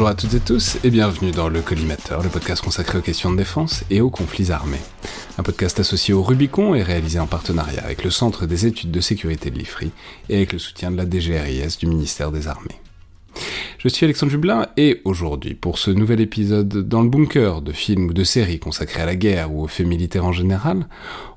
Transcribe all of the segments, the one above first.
Bonjour à toutes et tous et bienvenue dans Le Collimateur, le podcast consacré aux questions de défense et aux conflits armés. Un podcast associé au Rubicon et réalisé en partenariat avec le Centre des études de sécurité de l'IFRI et avec le soutien de la DGRIS du ministère des Armées. Je suis Alexandre Jublin et aujourd'hui, pour ce nouvel épisode dans le bunker de films ou de séries consacrés à la guerre ou aux faits militaires en général,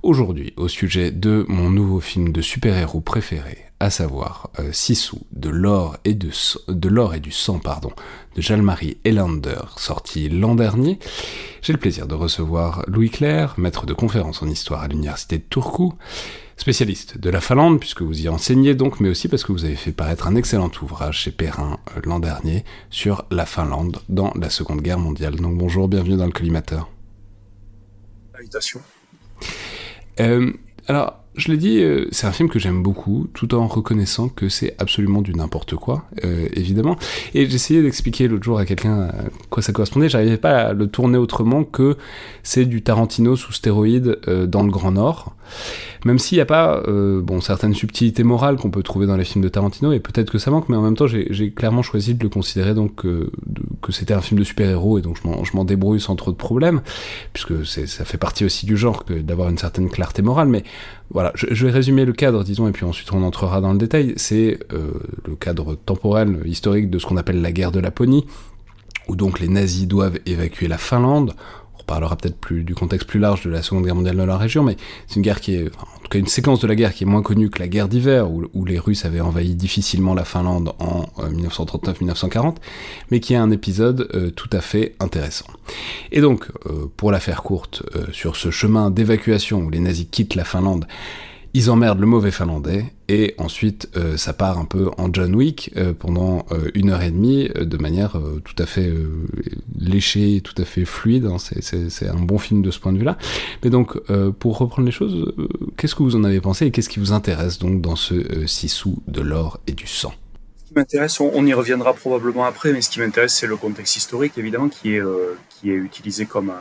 aujourd'hui au sujet de mon nouveau film de super-héros préféré, à savoir euh, Sissou de l'or et de, de l'or et du sang pardon de Jalmarie Elander sorti l'an dernier. J'ai le plaisir de recevoir Louis Claire, maître de conférence en histoire à l'université de Turku, spécialiste de la Finlande puisque vous y enseignez donc, mais aussi parce que vous avez fait paraître un excellent ouvrage chez Perrin euh, l'an dernier sur la Finlande dans la Seconde Guerre mondiale. Donc bonjour, bienvenue dans le collimateur. Invitation. Euh, alors je l'ai dit, euh, c'est un film que j'aime beaucoup, tout en reconnaissant que c'est absolument du n'importe quoi, euh, évidemment. Et j'essayais d'expliquer l'autre jour à quelqu'un à quoi ça correspondait, j'arrivais pas à le tourner autrement que c'est du Tarantino sous stéroïde euh, dans le Grand Nord. Même s'il n'y a pas euh, bon, certaines subtilités morales qu'on peut trouver dans les films de Tarantino, et peut-être que ça manque, mais en même temps, j'ai clairement choisi de le considérer donc euh, que c'était un film de super-héros, et donc je m'en débrouille sans trop de problèmes, puisque ça fait partie aussi du genre d'avoir une certaine clarté morale. Mais voilà, je, vais résumer le cadre, disons, et puis ensuite on entrera dans le détail. C'est euh, le cadre temporel, historique de ce qu'on appelle la guerre de Laponie, où donc les nazis doivent évacuer la Finlande on parlera peut-être plus du contexte plus large de la Seconde Guerre mondiale dans la région, mais c'est une guerre qui est, en tout cas une séquence de la guerre qui est moins connue que la guerre d'hiver, où, les Russes avaient envahi difficilement la Finlande en 1939-1940, euh, mais qui est un épisode euh, tout à fait intéressant. Et donc, euh, pour la faire courte, sur ce chemin d'évacuation où les nazis quittent la Finlande, ils emmerdent le mauvais finlandais, et ensuite euh, ça part un peu en John Wick euh, pendant euh, une heure et demie de manière tout à fait léchée, tout à fait fluide. Hein. c'est un bon film de ce point de vue-là. Mais donc, pour reprendre les choses, qu'est-ce que vous en avez pensé et qu'est-ce qui vous intéresse donc dans ce Sissou de l'or et du sang? Ce qui m'intéresse, on, y reviendra probablement après, mais ce qui m'intéresse, c'est le contexte historique, évidemment, qui est, qui est utilisé comme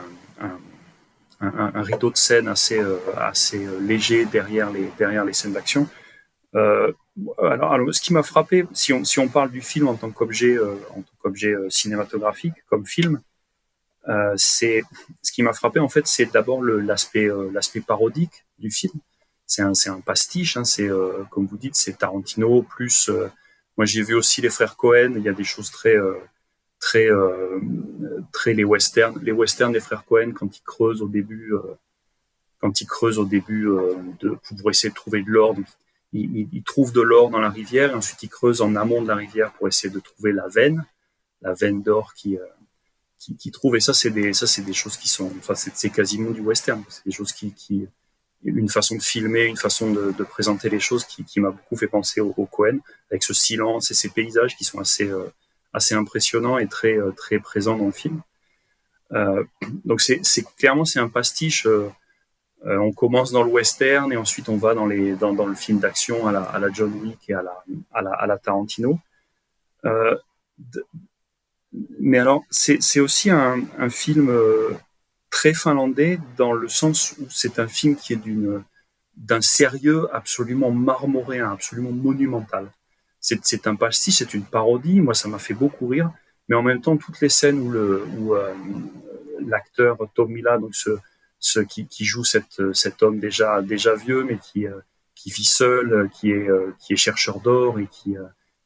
un rideau de scène assez, assez léger derrière les, derrière les scènes d'action. Euh, alors, alors, ce qui m'a frappé, si on, si on parle du film en tant qu'objet, en tant qu'objet cinématographique, comme film, c'est ce qui m'a frappé en fait, c'est d'abord l'aspect l'aspect parodique du film. C'est un, un pastiche, hein, c'est comme vous dites, c'est Tarantino plus. moi, j'ai vu aussi les frères Cohen. Il y a des choses très très euh, très les westerns les westerns des frères Cohen quand ils creusent au début euh, quand ils creusent au début euh, de, pour essayer de trouver de l'or ils, ils, trouvent de l'or dans la rivière et ensuite ils creusent en amont de la rivière pour essayer de trouver la veine la veine d'or qui qui, qui trouvent et ça c'est des ça c'est des choses qui sont enfin c'est quasiment du western c'est des choses qui, une façon de filmer, une façon de, présenter les choses qui, m'a beaucoup fait penser au, au, Cohen, avec ce silence et ces paysages qui sont assez, assez impressionnant et très euh, très présent dans le film. Euh, donc c'est clairement c'est un pastiche. Euh, on commence dans le western et ensuite on va dans les dans, le film d'action à la, John Wick et à la à la, Tarantino. mais alors c'est aussi un, film très finlandais dans le sens où c'est un film qui est d'un sérieux absolument marmoréen, absolument monumental c'est un pastiche, c'est une parodie. Moi, ça m'a fait beaucoup rire. Mais en même temps, toutes les scènes où, le, où euh, l'acteur Tom Mila, donc ce, ce qui, qui, joue cet homme déjà déjà vieux, mais qui qui vit seul, qui est qui est chercheur d'or et qui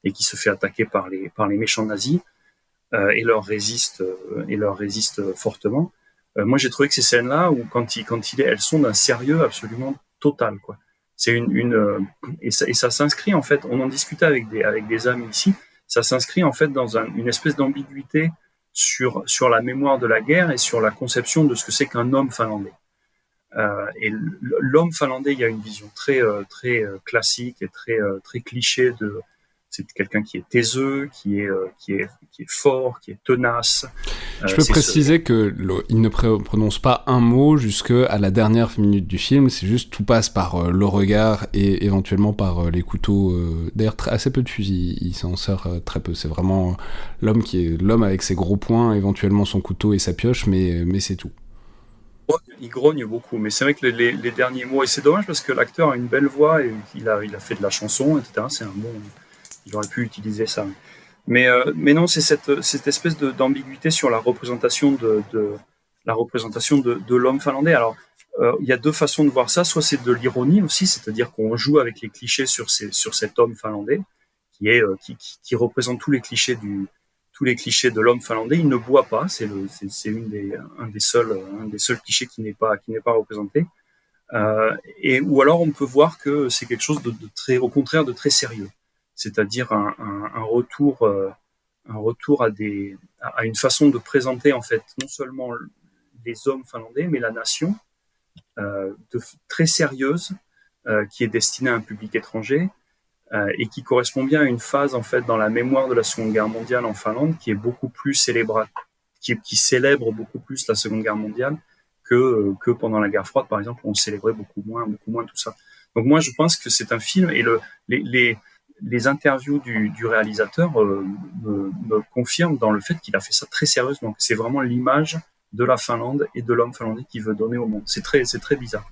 et qui se fait attaquer par les par les méchants nazis et leur résiste et leur résiste fortement. moi, j'ai trouvé que ces scènes-là, où quand il quand il est, elles sont d'un sérieux absolument total, quoi. C'est une, une et ça, et ça s'inscrit en fait. On en discutait avec des avec des amis ici ça s'inscrit en fait dans une espèce d'ambiguïté sur, sur la mémoire de la guerre et sur la conception de ce que c'est qu'un homme finlandais. Euh, et l'homme finlandais, il y a une vision très, euh, très euh, classique et très, très cliché de, c'est quelqu'un qui est taiseux, qui est, euh, qui est, qui est fort, qui est tenace. Je peux préciser que il ne prononce pas un mot jusque à la dernière minute du film. C'est juste tout passe par euh, le regard et éventuellement par euh, les couteaux. D'ailleurs, assez peu de fusils. Il s'en sert très peu. C'est vraiment l'homme qui est l'homme avec ses gros poings, éventuellement son couteau et sa pioche, mais mais c'est tout. Il grogne beaucoup, mais c'est vrai que les, les, derniers mots, et c'est dommage parce que l'acteur a une belle voix et il a, il a fait de la chanson, etc. C'est un bon, il aurait pu utiliser ça. Mais, euh, mais non, c'est cette, cette espèce d'ambiguïté sur la représentation de, la représentation de, l'homme finlandais. Alors, euh, il y a deux façons de voir ça. Soit c'est de l'ironie aussi, c'est-à-dire qu'on joue avec les clichés sur, sur cet homme finlandais qui est euh, qui, représente tous les clichés de l'homme finlandais. Il ne boit pas, c'est des un des seuls des seuls clichés qui n'est pas qui n'est pas représenté. Et ou alors on peut voir que c'est quelque chose de, très au contraire de très sérieux c'est-à-dire un, un, retour, euh, un retour à, des, à une façon de présenter en fait non seulement les hommes finlandais, mais la nation, euh, de, très sérieuse, euh, qui est destinée à un public étranger et qui correspond bien à une phase en fait dans la mémoire de la Seconde Guerre mondiale en Finlande, qui est beaucoup plus célébrée, qui, célèbre beaucoup plus la Seconde Guerre mondiale que que pendant la guerre froide, par exemple, où on célébrait beaucoup moins, beaucoup moins tout ça. Donc moi, je pense que c'est un film et le, les les interviews du, réalisateur euh, me, me, confirment dans le fait qu'il a fait ça très sérieusement. C'est vraiment l'image de la Finlande et de l'homme finlandais qu'il veut donner au monde. C'est très, c'est très bizarre.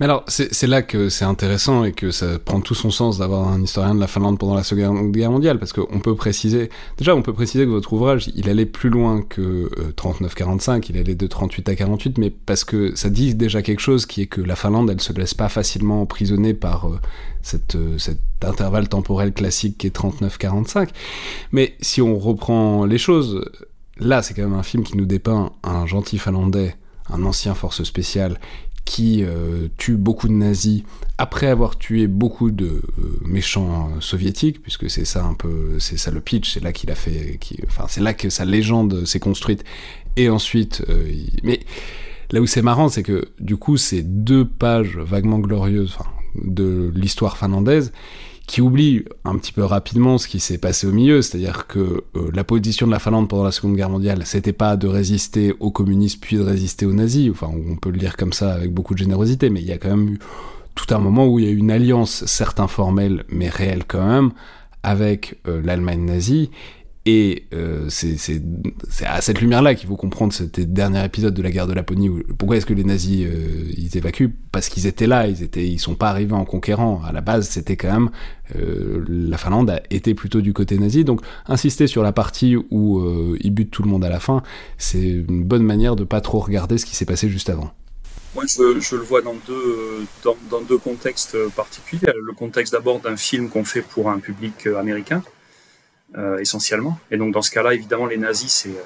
Mais alors, c'est là que c'est intéressant et que ça prend tout son sens d'avoir un historien de la Finlande pendant la Seconde Guerre mondiale, parce qu'on peut préciser, déjà, on peut préciser que votre ouvrage, il allait plus loin que euh, 39-45, il allait de 38 à 48, mais parce que ça dit déjà quelque chose qui est que la Finlande, elle se laisse pas facilement emprisonner par euh, cette, euh, cet intervalle temporel classique qui est 39-45. Mais si on reprend les choses, là, c'est quand même un film qui nous dépeint un gentil finlandais, un ancien force spéciale, qui euh, tue beaucoup de nazis après avoir tué beaucoup de euh, méchants euh, soviétiques, puisque c'est ça un peu, c'est ça le pitch, c'est là qu'il a fait, qui, enfin c'est là que sa légende s'est construite. Et ensuite, mais là où c'est marrant, c'est que du coup, ces deux pages vaguement glorieuses de l'histoire finlandaise, qui oublie un petit peu rapidement ce qui s'est passé au milieu, c'est-à-dire que euh, la position de la Finlande pendant la Seconde Guerre mondiale, c'était pas de résister aux communistes puis de résister aux nazis, enfin on peut le dire comme ça avec beaucoup de générosité, mais il y a quand même eu tout un moment où il y a eu une alliance, certes informelle, mais réelle quand même, avec euh, l'Allemagne nazie, et euh, c'est à cette lumière-là qu'il faut comprendre ce dernier épisode de la guerre de Laponie. Pourquoi est-ce que les nazis euh, ils évacuent? Parce qu'ils étaient là, ils étaient, ils sont pas arrivés en conquérant. À la base, c'était quand même euh, la Finlande a été plutôt du côté nazi. Donc insister sur la partie où ils butent tout le monde à la fin, c'est une bonne manière de pas trop regarder ce qui s'est passé juste avant. Moi, je, le vois dans deux, contextes particuliers. Le contexte d'abord d'un film qu'on fait pour un public américain essentiellement. Et donc dans ce cas-là, évidemment, les nazis, c'est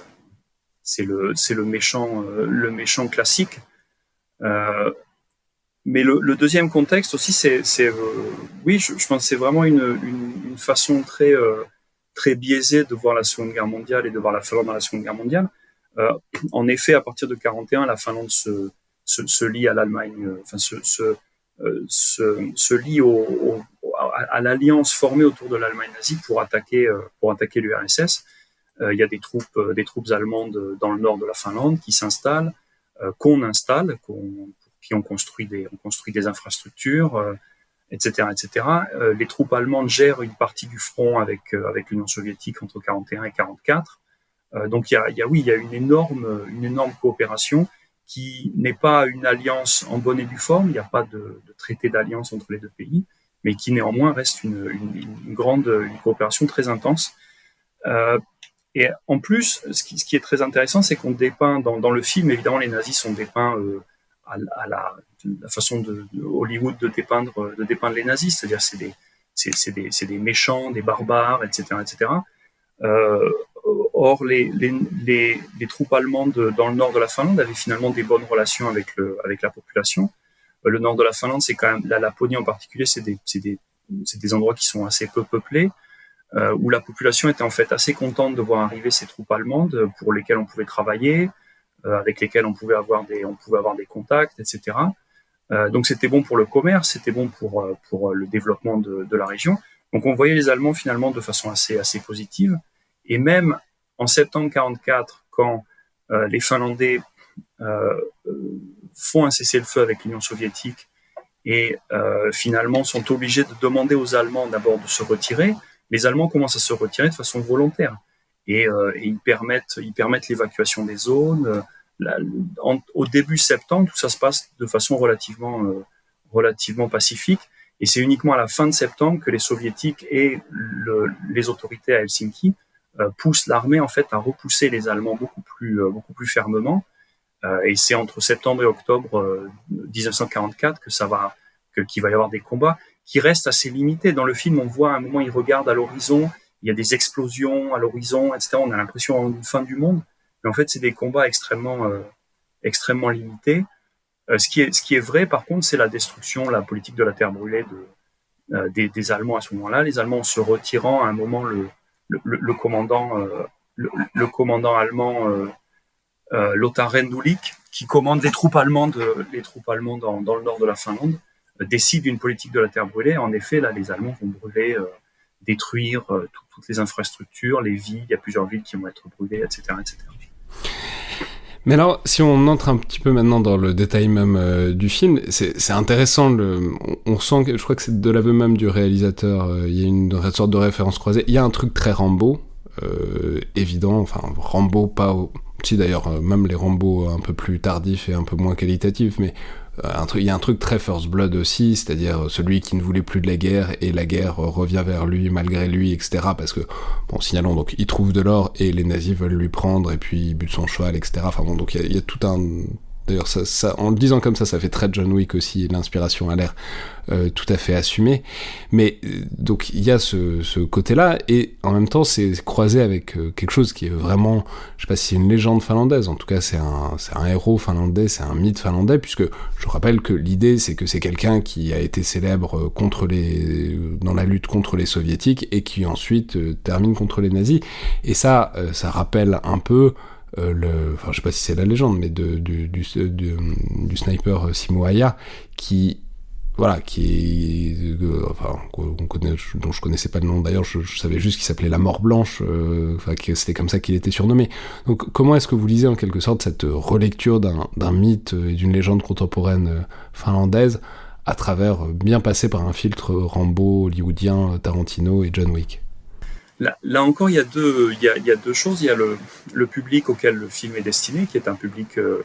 c'est le c'est le méchant euh, le méchant classique. Euh, mais le, deuxième contexte aussi, c'est oui, je, pense c'est vraiment une, une, façon très très biaisée de voir la Seconde Guerre mondiale et de voir la Finlande dans la Seconde Guerre mondiale. en effet, à partir de 41, la Finlande se se, lie à l'Allemagne, enfin se, se, se, lie au, à, l'alliance formée autour de l'Allemagne nazie pour attaquer euh, pour attaquer l'URSS. Euh, il y a des troupes euh, des troupes allemandes dans le nord de la Finlande qui s'installent, qu'on installe, qui ont construit des ont construit des infrastructures, etc., etc. les troupes allemandes gèrent une partie du front avec avec l'Union soviétique entre 41 et 44. donc il y a, oui il y a une énorme une énorme coopération qui n'est pas une alliance en bonne et due forme. Il n'y a pas de traité d'alliance entre les deux pays, mais qui néanmoins reste une, grande une coopération très intense. Euh, Et en plus, ce qui, est très intéressant, c'est qu'on dépeint dans, le film, évidemment, les nazis sont dépeints euh, à, la, façon de, Hollywood de dépeindre, les nazis, c'est-à-dire c'est des, c'est des, méchants, des barbares, etc., etc. Euh, or, les, troupes allemandes dans le nord de la Finlande avaient finalement des bonnes relations avec la population. Le nord de la Finlande, c'est quand même la Laponie en particulier, c'est des, des, des endroits qui sont assez peu peuplés euh, où la population était en fait assez contente de voir arriver ces troupes allemandes pour lesquelles on pouvait travailler, euh, avec lesquelles on pouvait avoir des, on pouvait avoir des contacts, etc. Euh, donc c'était bon pour le commerce, c'était bon pour, pour le développement de, de, la région. Donc on voyait les Allemands finalement de façon assez, assez positive. Et même en septembre 44, quand les Finlandais font un cessez-le-feu avec l'Union soviétique et finalement sont obligés de demander aux Allemands d'abord de se retirer, les Allemands commencent à se retirer de façon volontaire et, euh, ils permettent, ils permettent l'évacuation des zones. Au début septembre, tout ça se passe de façon relativement, euh, relativement pacifique. Et c'est uniquement à la fin de septembre que les soviétiques et le, les autorités à Helsinki euh, poussent l'armée en fait à repousser les Allemands beaucoup plus, euh, beaucoup plus fermement. Euh, et c'est entre septembre et octobre 1944 que ça va, qu'il va y avoir des combats qui reste assez limité. Dans le film, on voit à un moment, il regarde à l'horizon, il y a des explosions à l'horizon, etc. On a l'impression d'une fin du monde, mais en fait, c'est des combats extrêmement, euh, extrêmement limités. Euh, ce qui est, ce qui est vrai, par contre, c'est la destruction, la politique de la terre brûlée de, euh, des, Allemands à ce moment-là. Les Allemands se retirant, à un moment, le, commandant, euh, le, commandant allemand euh, Lothar Rendulic, qui commande les troupes allemandes, les troupes allemandes dans, le nord de la Finlande, décide une politique de la terre brûlée. En effet, là, les Allemands vont brûler, euh, détruire euh, toutes les infrastructures, les villes. Il y a plusieurs villes qui vont être brûlées, etc., etc. Mais alors, si on entre un petit peu maintenant dans le détail même euh, du film, c'est intéressant. On, sent que je crois que c'est de l'aveu même du réalisateur. Euh, il y a une, une, sorte de référence croisée. Il y a un truc très Rambo, euh, évident. Enfin, Rambo pas. Au, d'ailleurs, même les Rambo un peu plus tardifs et un peu moins qualitatifs, mais euh, il y a un truc très First Blood aussi, c'est-à-dire celui qui ne voulait plus de la guerre et la guerre revient vers lui malgré lui, etc. Parce que, bon, signalons, donc il trouve de l'or et les nazis veulent lui prendre et puis il bute son cheval, etc. Enfin bon, donc il y a tout un D'ailleurs, ça, en le disant comme ça, ça fait très John Wick aussi. L'inspiration a l'air euh, tout à fait assumée. Mais euh, donc il y a ce, côté-là, et en même temps, c'est croisé avec euh, quelque chose qui est vraiment, je sais pas si c'est une légende finlandaise. En tout cas, c'est un, héros finlandais, c'est un mythe finlandais, puisque je rappelle que l'idée, c'est que c'est quelqu'un qui a été célèbre contre les, dans la lutte contre les soviétiques et qui ensuite termine contre les nazis. Et ça, ça rappelle un peu euh, le, sais pas si c'est la légende, mais du, sniper Simo Aya, qui voilà, qui euh, enfin, dont je connaissais pas le nom d'ailleurs, je, savais juste qu'il s'appelait la mort blanche, euh, c'était comme ça qu'il était surnommé. Donc comment est-ce que vous lisez en quelque sorte cette relecture d'un mythe et d'une légende contemporaine euh, finlandaise à travers, euh, bien passé par un filtre Rambo, hollywoodien, Tarantino et John Wick? Là, encore, il y, a deux, choses. Il y a le, public auquel le film est destiné, qui est un public. Euh,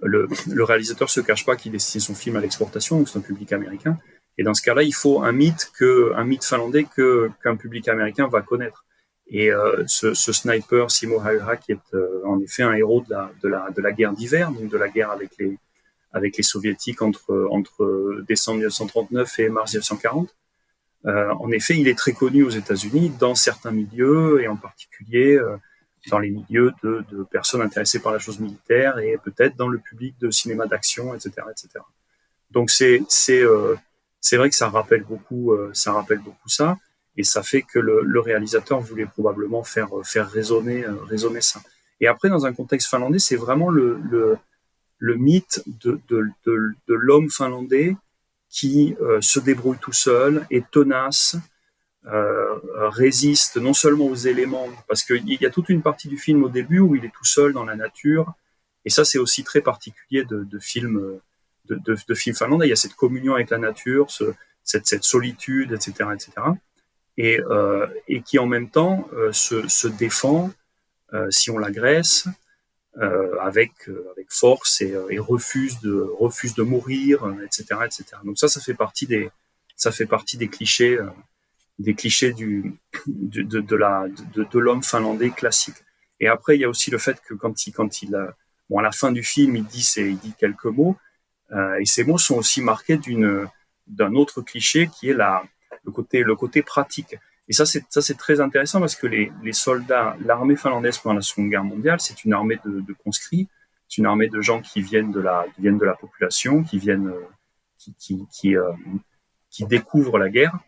le, le, réalisateur se cache pas qu'il destine son film à l'exportation, donc c'est un public américain. Et dans ce cas-là, il faut un mythe que, un mythe finlandais qu'un public américain va connaître. Et euh, ce, sniper Simo Häyhä, qui est euh, en effet un héros de la, guerre d'hiver, donc de la guerre avec les, soviétiques entre décembre 1939 et mars 1940 euh, en effet, il est très connu aux États-Unis dans certains milieux et en particulier euh, dans les milieux de, personnes intéressées par la chose militaire et peut-être dans le public de cinéma d'action, etc., etc. Donc c'est c'est euh, c'est vrai que ça rappelle beaucoup ça rappelle beaucoup ça et ça fait que le, le réalisateur voulait probablement faire faire résonner résonner ça. Et après dans un contexte finlandais, c'est vraiment le, le le mythe de, de, de l'homme finlandais qui euh, se débrouille tout seul, est tenace, euh, résiste non seulement aux éléments, parce qu'il y a toute une partie du film au début où il est tout seul dans la nature, et ça c'est aussi très particulier de, films de, films finlandais. Il y a cette communion avec la nature, ce, cette, solitude, etc., etc., et, euh, et qui en même temps se, défend si on l'agresse, avec euh, avec force et, euh, et, refuse de refuse de mourir, etc., etc. Donc ça, ça fait partie des ça fait partie des clichés des clichés du, de, de, de la, de, de l'homme finlandais classique. Et après, il y a aussi le fait que quand il, quand il, bon, à la fin du film, il dit, c'est, il dit quelques mots, euh, et ces mots sont aussi marqués d'une, d'un autre cliché qui est la, le côté, le côté pratique. Et ça, c'est, ça, c'est très intéressant parce que les, les soldats, l'armée finlandaise pendant la Seconde Guerre mondiale, c'est une armée de, de conscrits, c'est une armée de gens qui viennent de la, qui viennent de la population, qui viennent, euh, qui, qui, qui, euh, qui découvrent la guerre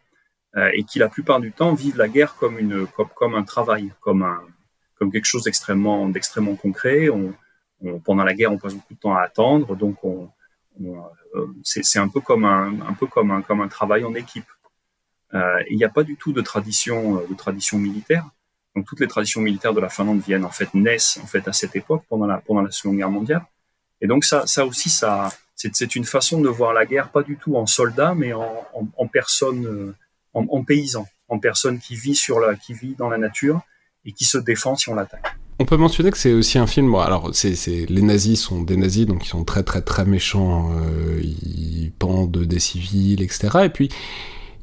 euh, et qui la plupart du temps vivent la guerre comme une, comme, comme un travail, comme un, comme quelque chose d'extrêmement, d'extrêmement concret. On, on, pendant la guerre, on passe beaucoup de temps à attendre, donc on, on c'est, c'est un peu comme un, un peu comme un, comme un travail en équipe. Euh, il n'y a pas du tout de tradition, de tradition militaire. Donc toutes les traditions militaires de la Finlande viennent en fait naissent en fait à cette époque pendant la Seconde Guerre mondiale. Et donc ça aussi c'est une façon de voir la guerre pas du tout en soldat mais en personne euh, en, paysan, en personne qui vit dans la nature et qui se défend si on l'attaque. On peut mentionner que c'est aussi un film. Alors, les nazis sont des nazis, donc ils sont très très très méchants. Euh, ils pendent des civils, etc. Et puis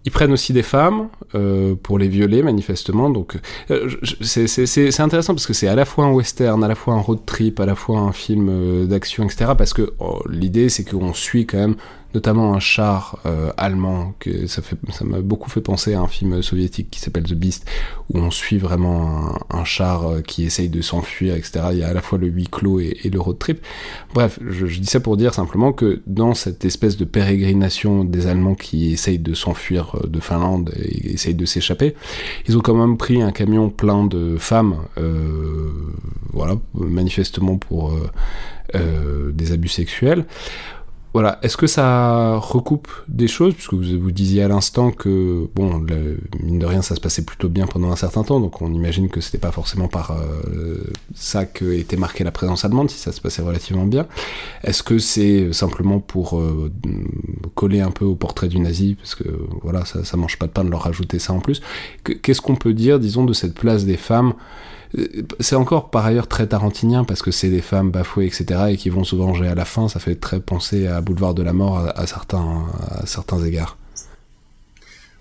ils prennent aussi des femmes euh, pour les violer manifestement. Donc euh, c'est intéressant parce que c'est à la fois un western, à la fois un road trip, à la fois un film euh, d'action, etc. Parce que oh, l'idée c'est qu'on suit quand même notamment un char euh, allemand que ça m'a beaucoup fait penser à un film soviétique qui s'appelle The Beast où on suit vraiment un, char euh, qui essaye de s'enfuir etc il y a à la fois le huis clos et, le road trip. Bref je, dis ça pour dire simplement que dans cette espèce de pérégrination des Allemands qui essayent de s'enfuir euh, de Finlande et essayent de s'échapper ils ont quand même pris un camion plein de femmes voilà manifestement pour des abus sexuels voilà, est-ce que ça recoupe des choses? Puisque vous, vous disiez à l'instant que, bon, mine de rien, ça se passait plutôt bien pendant un certain temps, donc on imagine que c'était pas forcément par euh, ça que était marquée la présence allemande, si ça se passait relativement bien. Est-ce que c'est simplement pour euh, coller un peu au portrait du nazi? Parce que, voilà, ça, ça mange pas de pain de leur rajouter ça en plus. Qu'est-ce qu'on peut dire, disons, de cette place des femmes c'est encore par ailleurs très tarantinien parce que c'est des femmes bafouées, etc. et qui vont se venger à la fin. Ça fait très penser à Boulevard de la Mort à, certains, à certains égards.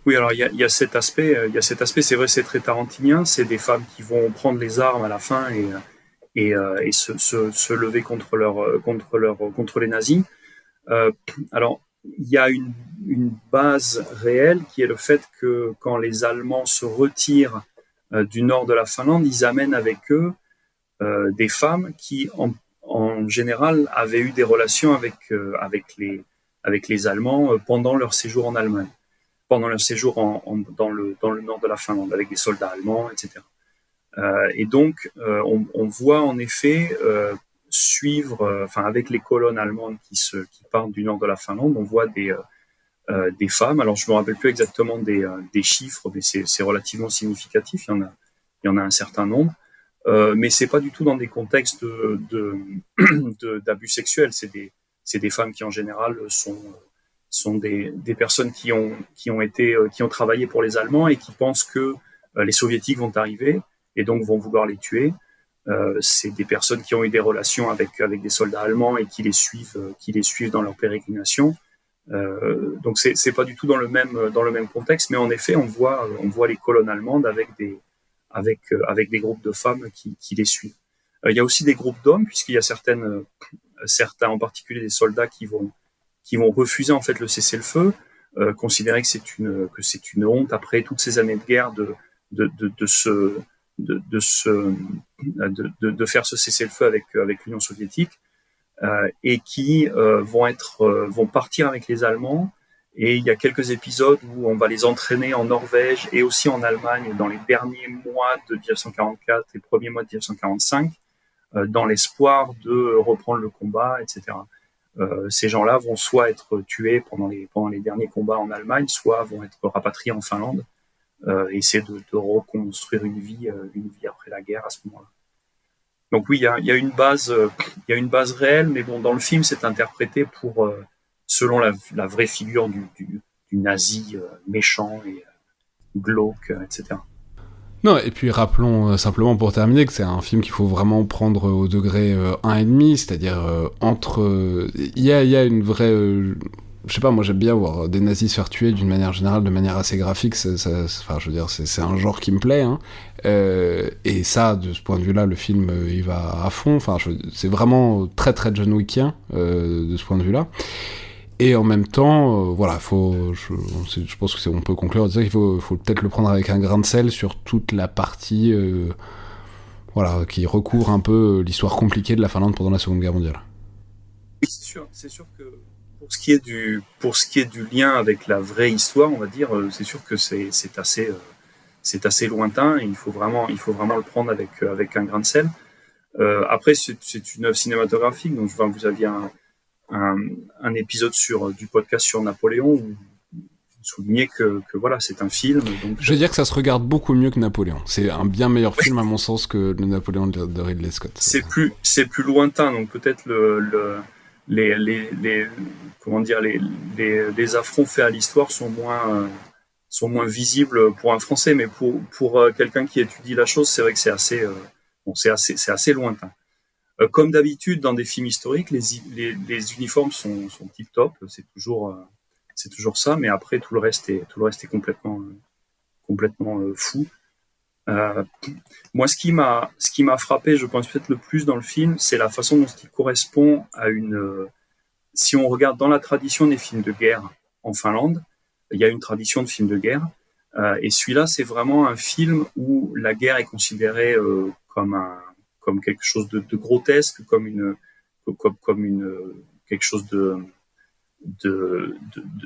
Oui, alors il y a, cet aspect, il y a cet aspect, c'est vrai, c'est très tarantinien. C'est des femmes qui vont prendre les armes à la fin et, et se, lever contre les nazis. Euh, alors, il y a une, base réelle qui est le fait que quand les Allemands se retirent euh, du nord de la Finlande, ils amènent avec eux euh, des femmes qui, en, général, avaient eu des relations avec, euh, avec, les, avec les Allemands pendant leur séjour en Allemagne, pendant leur séjour dans, le, dans le nord de la Finlande, avec des soldats allemands, etc. Euh, et donc, euh, on, voit en effet euh, suivre, enfin avec les colonnes allemandes qui partent du nord de la Finlande, on voit des, euh, des femmes. Alors je me rappelle plus exactement des, euh, des chiffres, mais c'est relativement significatif. Il y en a, il y en a un certain nombre. Euh, mais c'est pas du tout dans des contextes d'abus de, de, sexuels. C'est des, des femmes qui en général sont sont des, des personnes qui ont qui ont été qui ont travaillé pour les Allemands et qui pensent que les soviétiques vont arriver et donc vont vouloir les tuer. Euh, c'est des personnes qui ont eu des relations avec avec des soldats allemands et qui les suivent qui les suivent dans leur pérégrination euh, donc c'est c'est pas du tout dans le même dans le même contexte, mais en effet on voit on voit les colonnes allemandes avec des avec euh, avec des groupes de femmes qui, les suivent. Euh, il y a aussi des groupes d'hommes puisqu'il y a certaines certains en particulier des soldats qui vont qui vont refuser en fait le cessez-le-feu, euh, considérer que c'est une que c'est une honte après toutes ces années de guerre de de de, se de, se, de, de, faire ce cessez-le-feu avec, avec l'Union soviétique et qui euh, vont être euh, vont partir avec les Allemands. Et il y a quelques épisodes où on va les entraîner en Norvège et aussi en Allemagne dans les derniers mois de 1944 et premiers mois de 1945, dans l'espoir de reprendre le combat, etc. Euh, ces gens-là vont soit être tués pendant les, derniers combats en Allemagne, soit vont être rapatriés en Finlande, euh, et essayer de, de reconstruire une vie, une vie après la guerre à ce moment-là. Donc oui, il y a, une base, euh, y a une base réelle, mais bon, dans le film, c'est interprété pour euh, selon la, vraie figure du nazi euh, méchant et glauque, etc. Non, et puis rappelons simplement pour terminer que c'est un film qu'il faut vraiment prendre au degré 1,5, c'est-à-dire entre... Il y a, y, a, une vraie je sais pas, moi j'aime bien voir des nazis se faire tuer d'une manière générale, de manière assez graphique. Enfin, je veux dire, c'est un genre qui me plaît. Hein. Euh, et ça, de ce point de vue-là, le film, euh, il va à fond. Enfin, c'est vraiment très très John Wickien euh, de ce point de vue-là. Et en même temps, voilà, faut, je, pense que on peut conclure en disant qu'il faut, peut-être le prendre avec un grain de sel sur toute la partie, voilà, qui recouvre un peu l'histoire compliquée de la Finlande pendant la Seconde Guerre mondiale. C'est sûr, c'est sûr que pour ce qui est du, pour ce qui est du lien avec la vraie histoire, on va dire, c'est sûr que c'est, c'est assez c'est assez lointain et il faut vraiment, il faut vraiment le prendre avec, euh, avec un grain de sel. Euh, après, c'est une œuvre cinématographique, donc vous aviez un, un, un, épisode sur, du podcast sur Napoléon où vous soulignez que, que voilà, c'est un film. Donc... Je veux dire que ça se regarde beaucoup mieux que Napoléon. C'est un bien meilleur film à mon sens que le Napoléon de Ridley Scott. C'est plus, c'est plus lointain, donc peut-être le, le les, les, les, comment dire, les, les, affronts faits à l'histoire sont moins, sont moins visibles pour un Français, mais pour, pour euh, quelqu'un qui étudie la chose, c'est vrai que c'est assez, euh, bon, c'est assez, c'est assez lointain. Euh, comme d'habitude dans des films historiques, les, les, les uniformes sont, sont tip top, c'est toujours, c'est toujours ça, mais après tout le reste est, tout le reste est complètement, complètement fou. Euh, moi, ce qui m'a, ce qui m'a frappé, je pense peut-être le plus dans le film, c'est la façon dont il correspond à une. si on regarde dans la tradition des films de guerre en Finlande, il y a une tradition de film de guerre. Euh, et celui-là, c'est vraiment un film où la guerre est considérée euh, comme un, comme quelque chose de, de grotesque, comme une, comme, comme une, quelque chose de, de,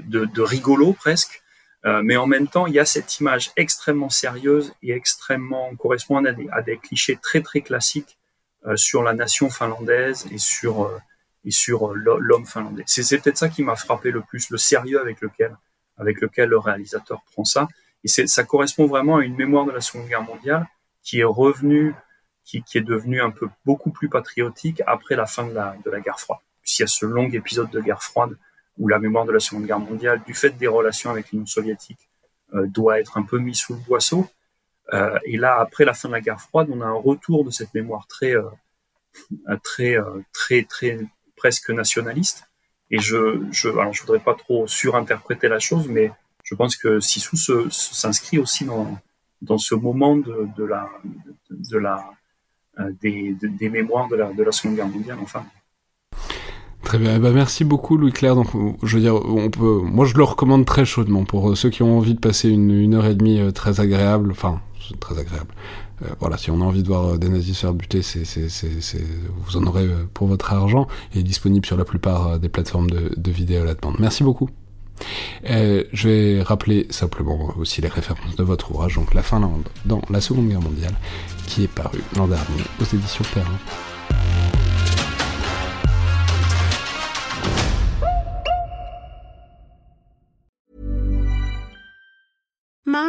de, de rigolo presque. Euh, mais en même temps, il y a cette image extrêmement sérieuse et extrêmement correspondant à des, clichés très très classiques euh, sur la nation finlandaise et sur euh, et sur l'homme finlandais. C'est peut-être ça qui m'a frappé le plus, le sérieux avec lequel avec lequel le réalisateur prend ça. Et ça correspond vraiment à une mémoire de la Seconde Guerre mondiale qui est revenue, qui, qui est devenue un peu beaucoup plus patriotique après la fin de la, de la guerre froide. Puisqu'il y a ce long épisode de guerre froide où la mémoire de la Seconde Guerre mondiale, du fait des relations avec l'Union soviétique, euh, doit être un peu mise sous le boisseau. Euh, et là, après la fin de la guerre froide, on a un retour de cette mémoire très, euh, très, euh, très, très, presque nationaliste. Et je, je, alors je voudrais pas trop surinterpréter la chose, mais je pense que Sissou s'inscrit aussi dans, dans ce moment de, de la, de, la, euh, des, des, mémoires de la, de la Seconde Guerre mondiale, enfin. Très bien, bah merci beaucoup Louis Claire. Donc, je veux dire, on peut, moi je le recommande très chaudement pour ceux qui ont envie de passer une, heure et demie euh, très agréable, enfin très agréable, euh, voilà, si on a envie de voir euh, des nazis se faire buter, c'est, vous en aurez euh, pour votre argent. Il est disponible sur la plupart des plateformes de, de vidéos la demande. Merci beaucoup. Euh, je vais rappeler simplement aussi les références de votre ouvrage, donc La Finlande dans la Seconde Guerre mondiale, qui est paru l'an dernier aux éditions Perrin.